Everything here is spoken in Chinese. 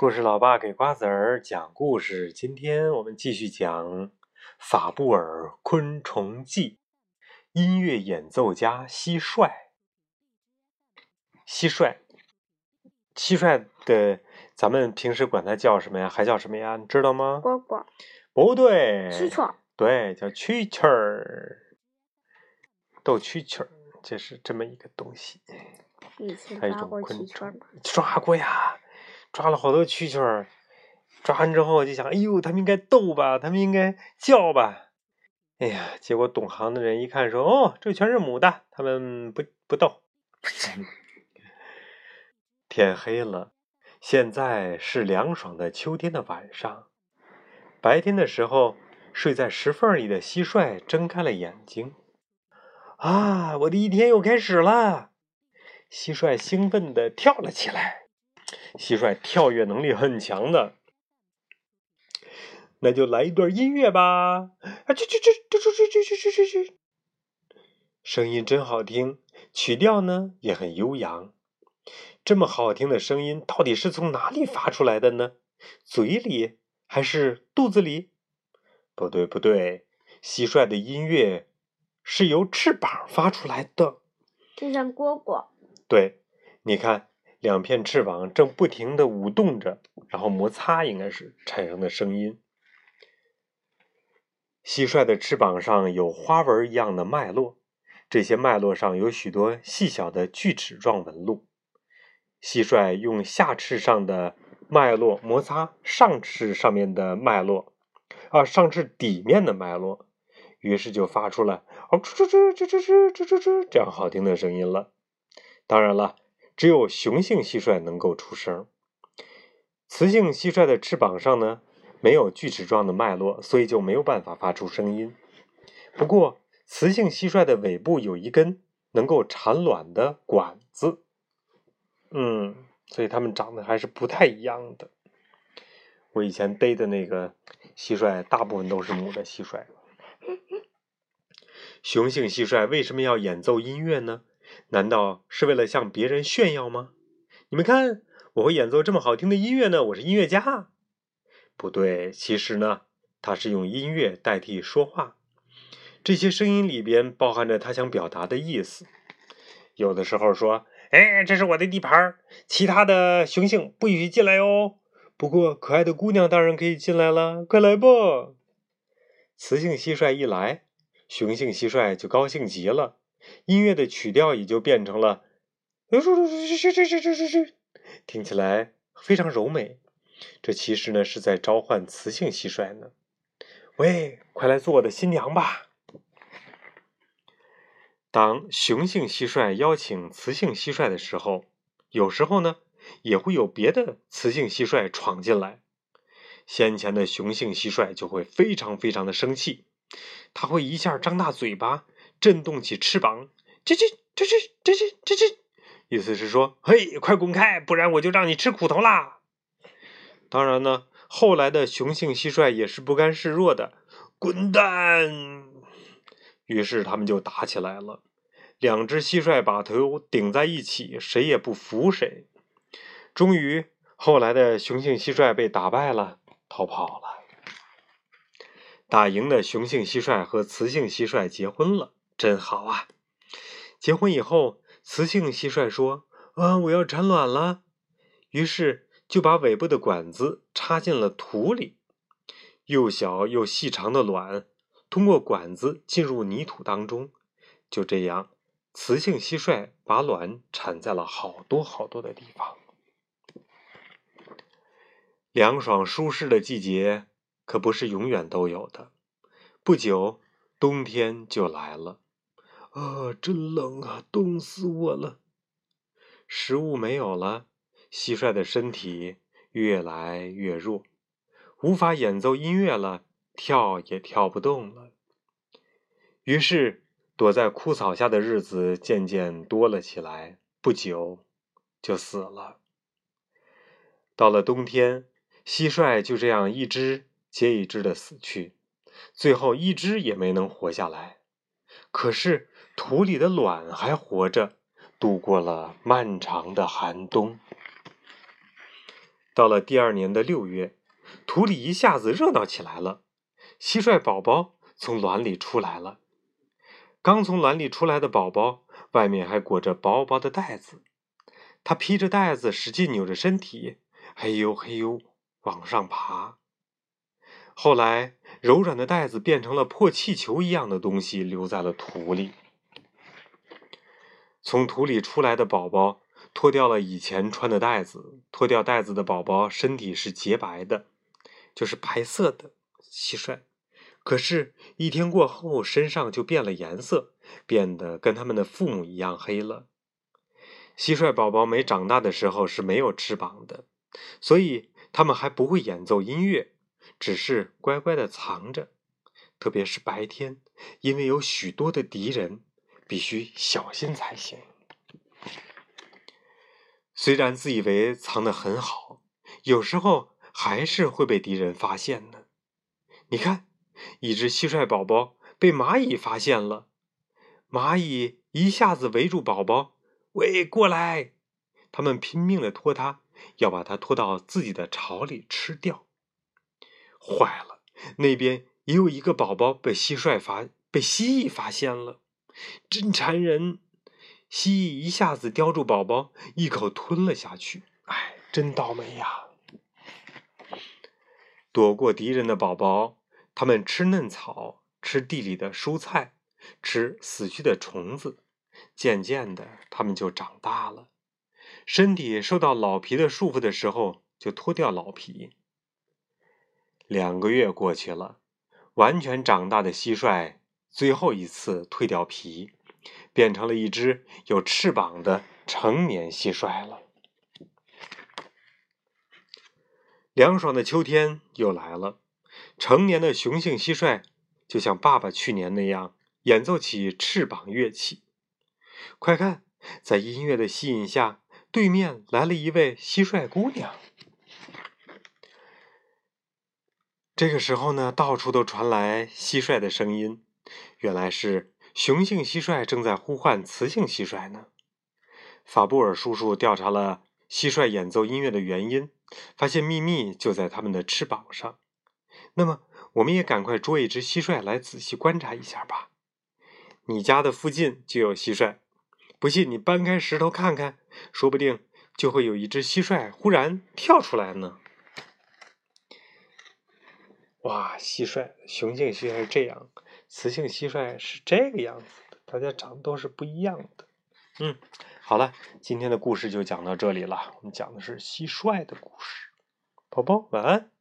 故事老爸给瓜子儿讲故事。今天我们继续讲《法布尔昆虫记》。音乐演奏家蟋蟀，蟋蟀，蟋蟀的，咱们平时管它叫什么呀？还叫什么呀？你知道吗？蝈蝈。不对。蛐蛐。对，叫蛐蛐儿。斗蛐蛐儿，这是这么一个东西。以前抓过蛐蛐吗？抓过呀。抓了好多蛐蛐儿，抓完之后就想，哎呦，他们应该斗吧，他们应该叫吧。哎呀，结果懂行的人一看说，哦，这全是母的，他们不不斗。天黑了，现在是凉爽的秋天的晚上。白天的时候，睡在石缝里的蟋蟀睁开了眼睛。啊，我的一天又开始了！蟋蟀兴奋地跳了起来。蟋蟀跳跃能力很强的，那就来一段音乐吧！啊，去去去去去去去去去去！声音真好听，曲调呢也很悠扬。这么好听的声音，到底是从哪里发出来的呢？嘴里还是肚子里？不对不对，蟋蟀的音乐是由翅膀发出来的，就像蝈蝈。对，你看。两片翅膀正不停的舞动着，然后摩擦，应该是产生的声音。蟋蟀的翅膀上有花纹一样的脉络，这些脉络上有许多细小的锯齿状纹路。蟋蟀用下翅上的脉络摩擦上翅上面的脉络，啊，上翅底面的脉络，于是就发出了“哦吱吱吱吱吱吱吱吱”这样好听的声音了。当然了。只有雄性蟋蟀能够出声，雌性蟋蟀的翅膀上呢没有锯齿状的脉络，所以就没有办法发出声音。不过，雌性蟋蟀的尾部有一根能够产卵的管子，嗯，所以它们长得还是不太一样的。我以前逮的那个蟋蟀，大部分都是母的蟋蟀。雄性蟋蟀为什么要演奏音乐呢？难道是为了向别人炫耀吗？你们看，我会演奏这么好听的音乐呢，我是音乐家。不对，其实呢，他是用音乐代替说话。这些声音里边包含着他想表达的意思。有的时候说：“哎，这是我的地盘，其他的雄性不许进来哦。不过，可爱的姑娘当然可以进来了，快来吧。”雌性蟋蟀一来，雄性蟋蟀就高兴极了。音乐的曲调也就变成了，听起来非常柔美。这其实呢是在召唤雌性蟋蟀呢。喂，快来做我的新娘吧！当雄性蟋蟀邀请雌性蟋蟀的时候，有时候呢也会有别的雌性蟋蟀闯进来。先前的雄性蟋蟀就会非常非常的生气，它会一下张大嘴巴。震动起翅膀，吱吱吱吱吱吱吱吱，意思是说，嘿，快滚开，不然我就让你吃苦头啦！当然呢，后来的雄性蟋蟀也是不甘示弱的，滚蛋！于是他们就打起来了，两只蟋蟀把头顶在一起，谁也不服谁。终于，后来的雄性蟋蟀被打败了，逃跑了。打赢的雄性蟋蟀和雌性蟋蟀结婚了。真好啊！结婚以后，雌性蟋蟀说：“啊，我要产卵了。”于是就把尾部的管子插进了土里，又小又细长的卵通过管子进入泥土当中。就这样，雌性蟋蟀把卵产在了好多好多的地方。凉爽舒适的季节可不是永远都有的，不久冬天就来了。啊，真冷啊，冻死我了！食物没有了，蟋蟀的身体越来越弱，无法演奏音乐了，跳也跳不动了。于是，躲在枯草下的日子渐渐多了起来，不久就死了。到了冬天，蟋蟀就这样一只接一只的死去，最后一只也没能活下来。可是。土里的卵还活着，度过了漫长的寒冬。到了第二年的六月，土里一下子热闹起来了。蟋蟀宝宝从卵里出来了。刚从卵里出来的宝宝，外面还裹着薄薄的袋子。它披着袋子，使劲扭着身体，嘿呦嘿呦往上爬。后来，柔软的袋子变成了破气球一样的东西，留在了土里。从土里出来的宝宝脱掉了以前穿的袋子，脱掉袋子的宝宝身体是洁白的，就是白色的蟋蟀。可是，一天过后，身上就变了颜色，变得跟他们的父母一样黑了。蟋蟀宝宝没长大的时候是没有翅膀的，所以他们还不会演奏音乐，只是乖乖的藏着。特别是白天，因为有许多的敌人。必须小心才行。虽然自以为藏得很好，有时候还是会被敌人发现呢。你看，一只蟋蟀宝宝被蚂蚁发现了，蚂蚁一下子围住宝宝，喂，过来！他们拼命的拖它，要把它拖到自己的巢里吃掉。坏了，那边也有一个宝宝被蟋蟀发被蜥蜴发现了。真馋人！蜥蜴一下子叼住宝宝，一口吞了下去。哎，真倒霉呀！躲过敌人的宝宝，他们吃嫩草，吃地里的蔬菜，吃死去的虫子。渐渐的，他们就长大了。身体受到老皮的束缚的时候，就脱掉老皮。两个月过去了，完全长大的蟋蟀。最后一次蜕掉皮，变成了一只有翅膀的成年蟋蟀了。凉爽的秋天又来了，成年的雄性蟋蟀就像爸爸去年那样演奏起翅膀乐器。快看，在音乐的吸引下，对面来了一位蟋蟀姑娘。这个时候呢，到处都传来蟋蟀的声音。原来是雄性蟋蟀正在呼唤雌性蟋蟀呢。法布尔叔叔调查了蟋蟀演奏音乐的原因，发现秘密就在它们的翅膀上。那么，我们也赶快捉一只蟋蟀来仔细观察一下吧。你家的附近就有蟋蟀，不信你搬开石头看看，说不定就会有一只蟋蟀忽然跳出来呢。哇，蟋蟀，雄性蟋蟀是这样。雌性蟋蟀是这个样子的，大家长得都是不一样的。嗯，好了，今天的故事就讲到这里了。我们讲的是蟋蟀的故事。宝宝晚安。